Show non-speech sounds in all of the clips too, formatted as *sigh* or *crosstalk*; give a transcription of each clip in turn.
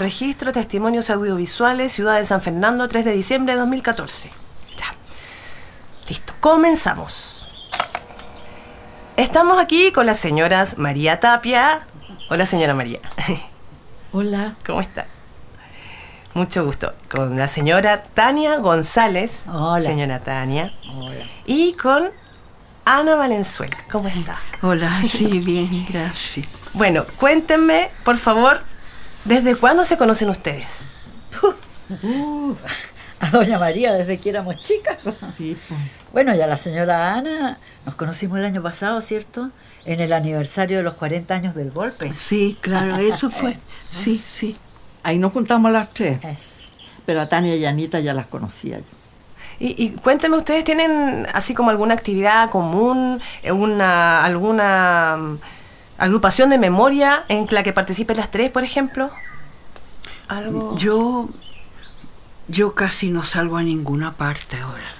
Registro Testimonios Audiovisuales, Ciudad de San Fernando, 3 de diciembre de 2014. Ya. Listo, comenzamos. Estamos aquí con las señoras María Tapia. Hola, señora María. *laughs* Hola. ¿Cómo está? Mucho gusto. Con la señora Tania González. Hola. Señora Tania. Y con Ana Valenzuela. ¿Cómo está? Hola, sí, bien, gracias. Bueno, cuéntenme, por favor, ¿desde cuándo se conocen ustedes? Uh, *laughs* a doña María desde que éramos chicas. Sí, pues. Bueno, y a la señora Ana nos conocimos el año pasado, ¿cierto? En el aniversario de los 40 años del golpe. Sí, claro, eso fue. *laughs* Sí, sí. Ahí nos juntamos las tres. Pero a Tania y Anita ya las conocía yo. Y, y cuéntenme, ¿ustedes tienen así como alguna actividad común, eh, una, alguna mm, agrupación de memoria en la que participen las tres, por ejemplo? ¿Algo? Yo. Yo casi no salgo a ninguna parte ahora.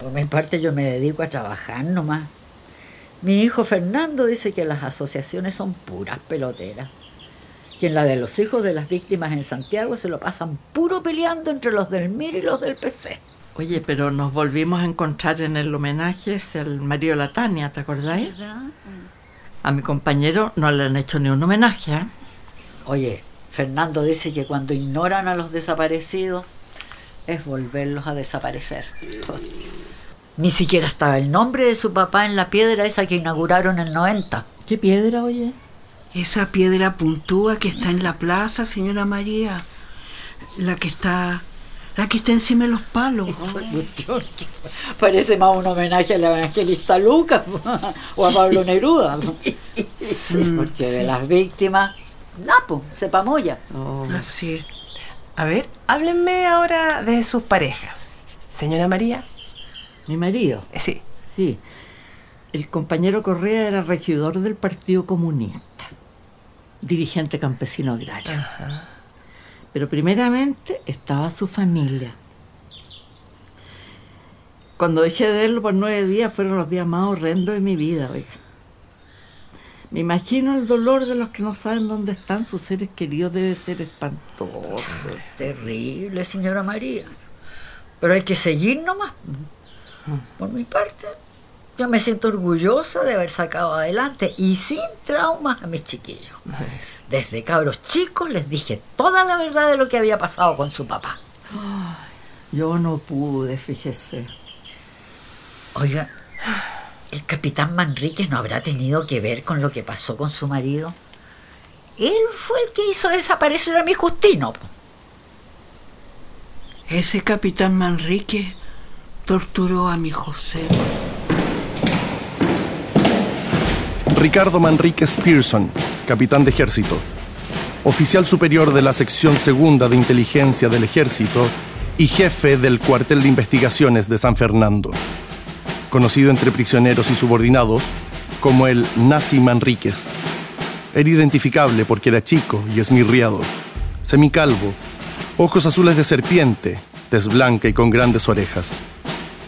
Por mi parte yo me dedico a trabajar nomás. Mi hijo Fernando dice que las asociaciones son puras peloteras. Que en la de los hijos de las víctimas en Santiago se lo pasan puro peleando entre los del MIR y los del PC. Oye, pero nos volvimos a encontrar en el homenaje al marido de la Tania, ¿te acordáis? A mi compañero no le han hecho ni un homenaje, ¿eh? Oye, Fernando dice que cuando ignoran a los desaparecidos es volverlos a desaparecer. Ni siquiera estaba el nombre de su papá en la piedra esa que inauguraron en el 90. ¿Qué piedra, oye? Esa piedra puntúa que está en la plaza, señora María. La que está. La que está encima de los palos. *laughs* Parece más un homenaje al evangelista Lucas *laughs* o a Pablo Neruda. *laughs* Porque de las víctimas, Napo, se pamoya. Oh. Así es. A ver, háblenme ahora de sus parejas. Señora María, Mi marido. eh, sí. Sí. El compañero Correa era regidor del Partido Comunista, dirigente campesino agrario. Pero primeramente estaba su familia. Cuando dejé de verlo por nueve días fueron los días más horrendos de mi vida, oiga. Me imagino el dolor de los que no saben dónde están sus seres queridos debe ser espantoso. Terrible, señora María. Pero hay que seguir nomás. Por mi parte, yo me siento orgullosa de haber sacado adelante y sin traumas a mis chiquillos. Desde cabros chicos les dije toda la verdad de lo que había pasado con su papá. Yo no pude, fíjese. Oiga, ¿el capitán Manríquez no habrá tenido que ver con lo que pasó con su marido? Él fue el que hizo desaparecer a mi Justino. Ese capitán Manrique torturó a mi José. Ricardo Manríquez Pearson, capitán de ejército, oficial superior de la sección segunda de inteligencia del ejército y jefe del cuartel de investigaciones de San Fernando, conocido entre prisioneros y subordinados como el Nazi Manríquez. Era identificable porque era chico y esmirriado, semicalvo, ojos azules de serpiente, tez blanca y con grandes orejas.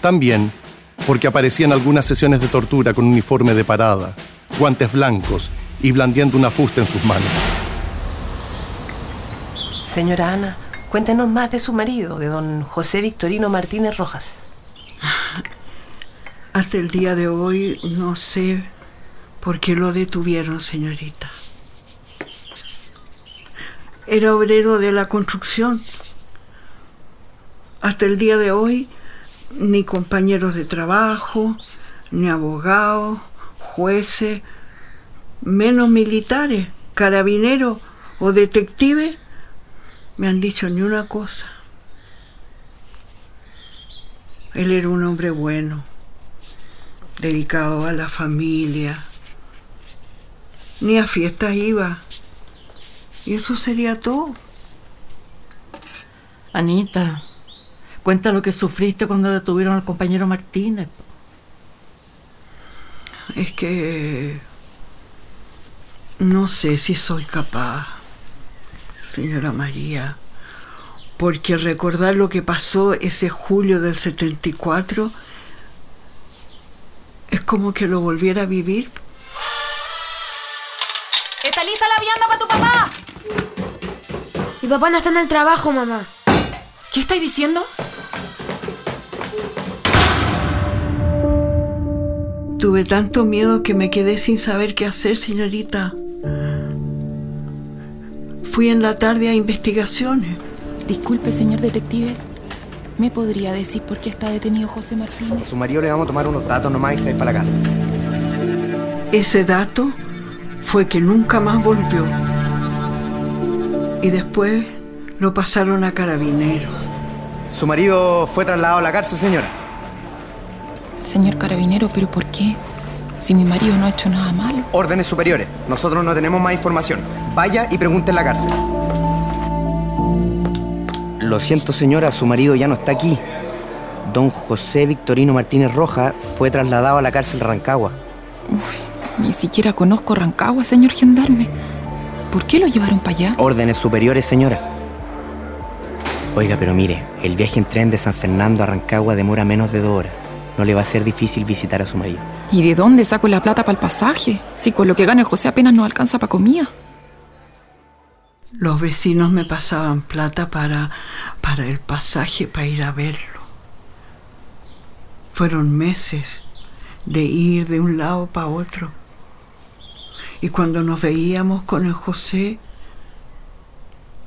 También porque aparecía en algunas sesiones de tortura con uniforme de parada, guantes blancos y blandiendo una fusta en sus manos. Señora Ana, cuéntenos más de su marido, de don José Victorino Martínez Rojas. Hasta el día de hoy no sé por qué lo detuvieron, señorita. Era obrero de la construcción. Hasta el día de hoy, ni compañeros de trabajo, ni abogados, jueces, menos militares, carabineros o detectives, me han dicho ni una cosa. Él era un hombre bueno, dedicado a la familia. Ni a fiestas iba. Y eso sería todo. Anita, cuenta lo que sufriste cuando detuvieron al compañero Martínez. Es que no sé si soy capaz, señora María, porque recordar lo que pasó ese julio del 74 es como que lo volviera a vivir. ¿Está lista la vianda para tu papá? Mi papá no está en el trabajo, mamá. ¿Qué estáis diciendo? Tuve tanto miedo que me quedé sin saber qué hacer, señorita. Fui en la tarde a investigaciones. Disculpe, señor detective. ¿Me podría decir por qué está detenido José Martínez? A su marido le vamos a tomar unos datos nomás y salir para la casa. Ese dato fue que nunca más volvió. Y después lo pasaron a carabinero. Su marido fue trasladado a la cárcel, señora. Señor carabinero, ¿pero por qué? Si mi marido no ha hecho nada malo. Órdenes superiores. Nosotros no tenemos más información. Vaya y pregunte en la cárcel. Lo siento, señora, su marido ya no está aquí. Don José Victorino Martínez Roja fue trasladado a la cárcel de Rancagua. Ni siquiera conozco Rancagua, señor gendarme. ¿Por qué lo llevaron para allá? Órdenes superiores, señora. Oiga, pero mire, el viaje en tren de San Fernando a Rancagua demora menos de dos horas. No le va a ser difícil visitar a su marido. ¿Y de dónde saco la plata para el pasaje? Si con lo que gana el José apenas no alcanza para comida. Los vecinos me pasaban plata para, para el pasaje, para ir a verlo. Fueron meses de ir de un lado para otro. Y cuando nos veíamos con el José,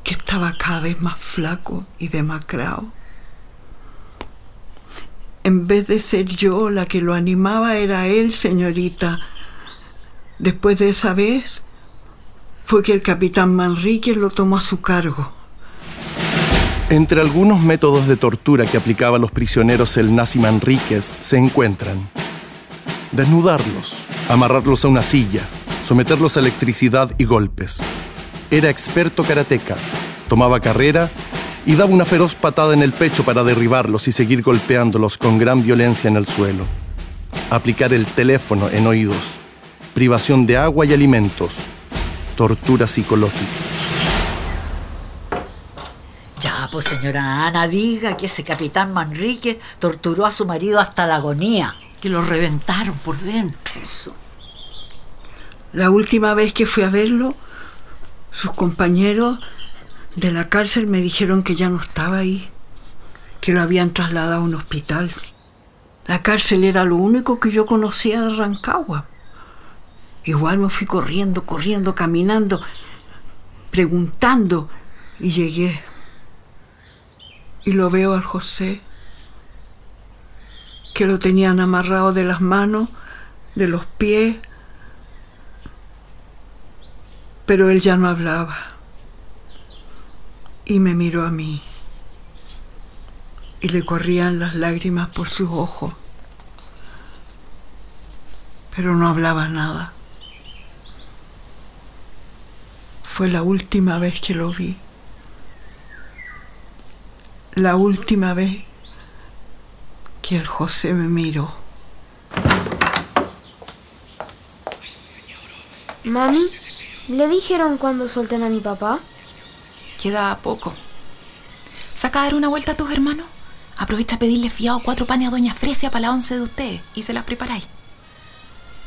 que estaba cada vez más flaco y demacrado, en vez de ser yo la que lo animaba, era él, señorita. Después de esa vez, fue que el capitán Manrique lo tomó a su cargo. Entre algunos métodos de tortura que aplicaba a los prisioneros el nazi Manríquez se encuentran desnudarlos, amarrarlos a una silla, someterlos a electricidad y golpes. Era experto karateca, tomaba carrera y daba una feroz patada en el pecho para derribarlos y seguir golpeándolos con gran violencia en el suelo. Aplicar el teléfono en oídos, privación de agua y alimentos, tortura psicológica. Ya, pues señora Ana, diga que ese capitán Manrique torturó a su marido hasta la agonía. Que lo reventaron por dentro. Eso. La última vez que fui a verlo, sus compañeros de la cárcel me dijeron que ya no estaba ahí, que lo habían trasladado a un hospital. La cárcel era lo único que yo conocía de Rancagua. Igual me fui corriendo, corriendo, caminando, preguntando y llegué. Y lo veo al José, que lo tenían amarrado de las manos, de los pies, pero él ya no hablaba. Y me miró a mí. Y le corrían las lágrimas por sus ojos. Pero no hablaba nada. Fue la última vez que lo vi. La última vez que el José me miró. Mami, ¿le dijeron cuando suelten a mi papá? Queda poco. ¿Saca a dar una vuelta a tus hermanos? Aprovecha a pedirle fiado cuatro panes a Doña Fresia para la once de ustedes y se las preparáis.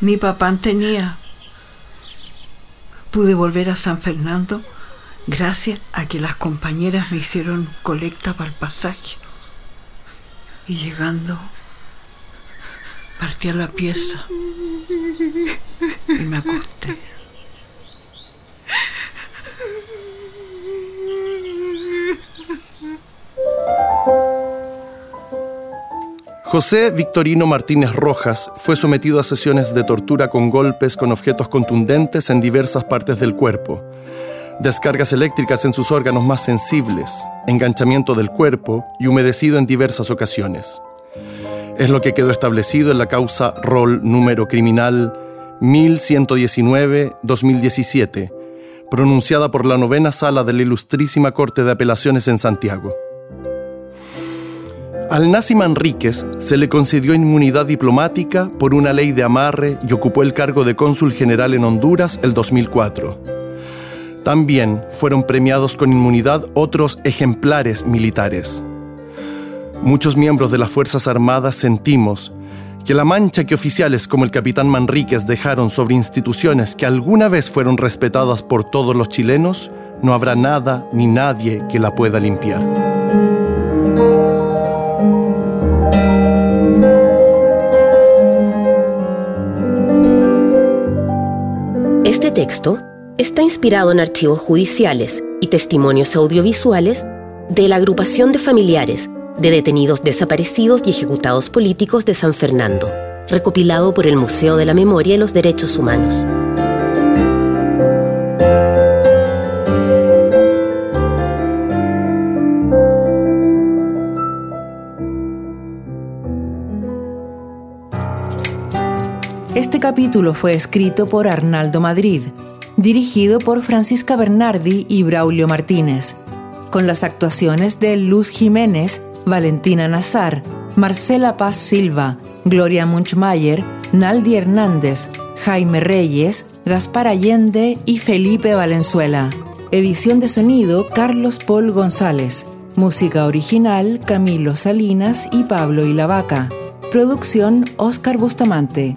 Mi papá tenía. Pude volver a San Fernando gracias a que las compañeras me hicieron colecta para el pasaje. Y llegando, partí a la pieza y me acosté. José Victorino Martínez Rojas fue sometido a sesiones de tortura con golpes con objetos contundentes en diversas partes del cuerpo, descargas eléctricas en sus órganos más sensibles, enganchamiento del cuerpo y humedecido en diversas ocasiones. Es lo que quedó establecido en la causa rol número criminal 1119-2017, pronunciada por la novena sala de la Ilustrísima Corte de Apelaciones en Santiago. Al nazi Manríquez se le concedió inmunidad diplomática por una ley de amarre y ocupó el cargo de cónsul general en Honduras el 2004. También fueron premiados con inmunidad otros ejemplares militares. Muchos miembros de las Fuerzas Armadas sentimos que la mancha que oficiales como el capitán Manríquez dejaron sobre instituciones que alguna vez fueron respetadas por todos los chilenos, no habrá nada ni nadie que la pueda limpiar. Este texto está inspirado en archivos judiciales y testimonios audiovisuales de la agrupación de familiares de detenidos desaparecidos y ejecutados políticos de San Fernando, recopilado por el Museo de la Memoria y los Derechos Humanos. Capítulo fue escrito por Arnaldo Madrid, dirigido por Francisca Bernardi y Braulio Martínez, con las actuaciones de Luz Jiménez, Valentina Nazar, Marcela Paz Silva, Gloria Munchmayer, Naldi Hernández, Jaime Reyes, Gaspar Allende y Felipe Valenzuela. Edición de sonido Carlos Paul González. Música original Camilo Salinas y Pablo Ilavaca. Producción Oscar Bustamante.